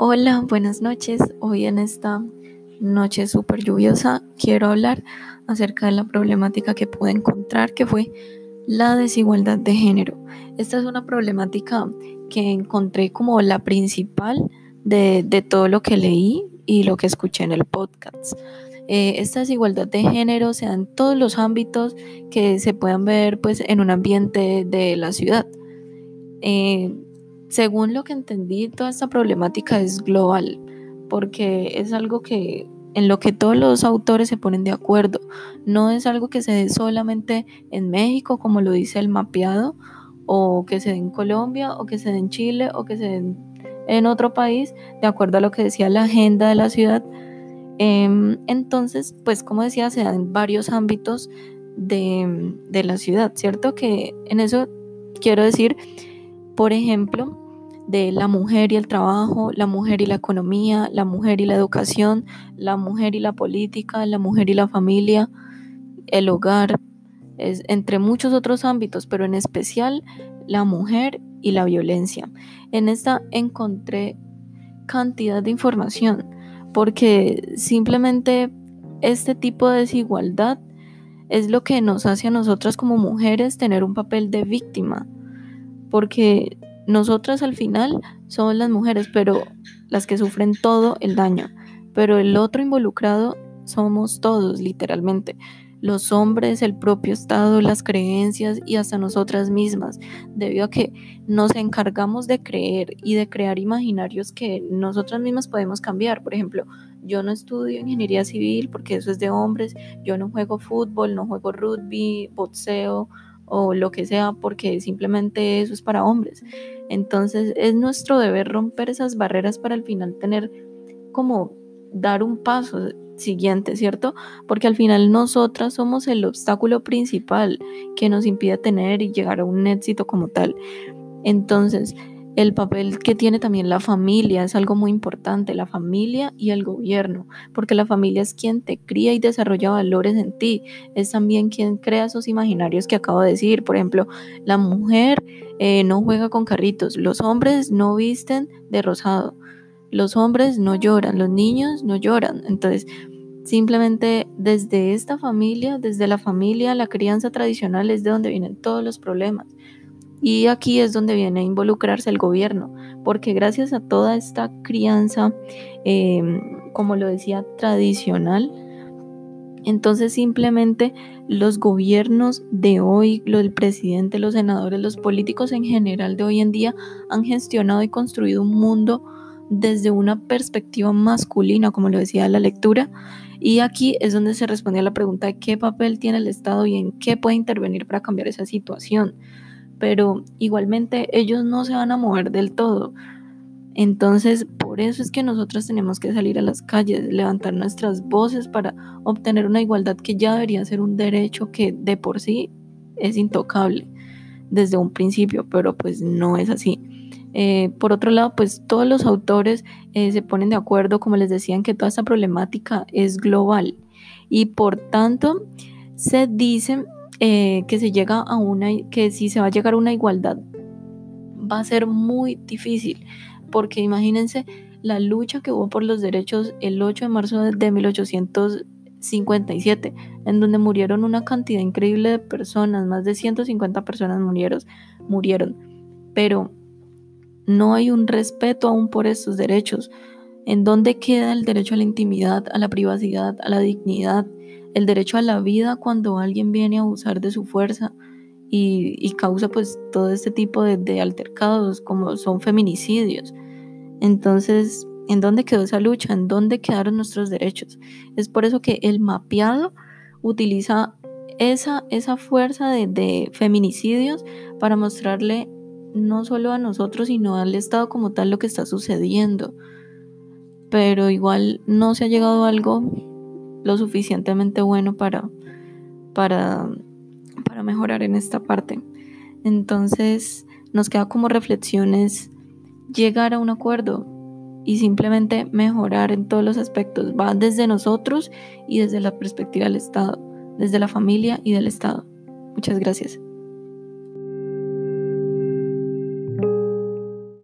Hola, buenas noches. Hoy en esta noche súper lluviosa quiero hablar acerca de la problemática que pude encontrar, que fue la desigualdad de género. Esta es una problemática que encontré como la principal de, todo lo que leí y lo que escuché en el podcast. Eh, esta desigualdad de género se da en todos los ámbitos que se puedan ver pues, en un ambiente de la ciudad. Eh, según lo que entendí, toda esta problemática es global, porque es algo que en lo que todos los autores se ponen de acuerdo. No es algo que se dé solamente en México, como lo dice el mapeado, o que se dé en Colombia, o que se dé en Chile, o que se dé en otro país, de acuerdo a lo que decía la agenda de la ciudad. Em, entonces, pues como decía, se da en varios ámbitos de, de la ciudad, ¿cierto? Que en eso quiero decir por ejemplo, de la mujer y el trabajo, la mujer y la economía, la mujer y la educación, la mujer y la política, la mujer y la familia, el hogar, entre muchos otros ámbitos, pero en especial la mujer y la violencia. En esta encontré cantidad de información, porque simplemente este tipo de desigualdad es lo que nos hace a nosotras como mujeres tener un papel de víctima porque nosotras al final somos las mujeres, pero las que sufren todo el daño, pero el otro involucrado somos todos, literalmente. Los hombres, el propio Estado, las creencias y hasta nosotras mismas, debido a que nos encargamos de creer y de crear imaginarios que nosotras mismas podemos cambiar. Por ejemplo, yo no estudio ingeniería civil porque eso es de hombres, yo no juego fútbol, no juego rugby, boxeo, o lo que sea, porque simplemente eso es para hombres. Entonces es nuestro deber romper esas barreras para al final tener como dar un paso siguiente, ¿cierto? Porque al final nosotras somos el obstáculo principal que nos impide tener y llegar a un éxito como tal. Entonces, el papel que tiene también la familia es algo muy importante, la familia y el gobierno, porque la familia es quien te cría y desarrolla valores en ti, es también quien crea esos imaginarios que acabo de decir, por ejemplo, la mujer eh, no juega con carritos, los hombres no visten de rosado, los hombres no lloran, los niños no lloran, entonces simplemente desde esta familia, desde la familia, la crianza tradicional es de donde vienen todos los problemas. Y aquí es donde viene a involucrarse el gobierno, porque gracias a toda esta crianza, em, como lo decía, tradicional, entonces simplemente los gobiernos de hoy, el presidente, los senadores, los políticos en general de hoy en día han gestionado y construido un mundo desde una perspectiva masculina, como lo decía la lectura, y aquí es donde se responde a la pregunta de qué papel tiene el Estado y en qué puede intervenir para cambiar esa situación pero igualmente ellos no se van a mover del todo. Entonces, por eso es que nosotros tenemos que salir a las calles, levantar nuestras voces para obtener una igualdad que ya debería ser un derecho que de por sí es intocable desde un principio, pero pues no es así. Eh, por otro lado, pues todos los autores eh, se ponen de acuerdo, como les decían, que toda esta problemática es global y por tanto se dice eh, que se llega a una, que si se va a llegar a una igualdad, va a ser muy difícil, porque imagínense la lucha que hubo por los derechos el 8 de marzo de 1857, en donde murieron una cantidad increíble de personas, más de 150 personas murieron, murieron, pero no hay un respeto aún por estos derechos. ¿En dónde queda el derecho a la intimidad, a la privacidad, a la dignidad? el derecho a la vida cuando alguien viene a abusar de su fuerza y, causa pues todo este tipo de, altercados como son feminicidios. Entonces, ¿en dónde quedó esa lucha? ¿En dónde quedaron nuestros derechos? Es por eso que el mapeado utiliza esa, esa fuerza de, de feminicidios para mostrarle no solo a nosotros, sino al Estado como tal lo que está sucediendo. Pero igual no se ha llegado a algo lo suficientemente bueno para, para, para mejorar en esta parte. Entonces nos queda como reflexiones llegar a un acuerdo y simplemente mejorar en todos los aspectos. Va desde nosotros y desde la perspectiva del Estado, desde la familia y del Estado. Muchas gracias.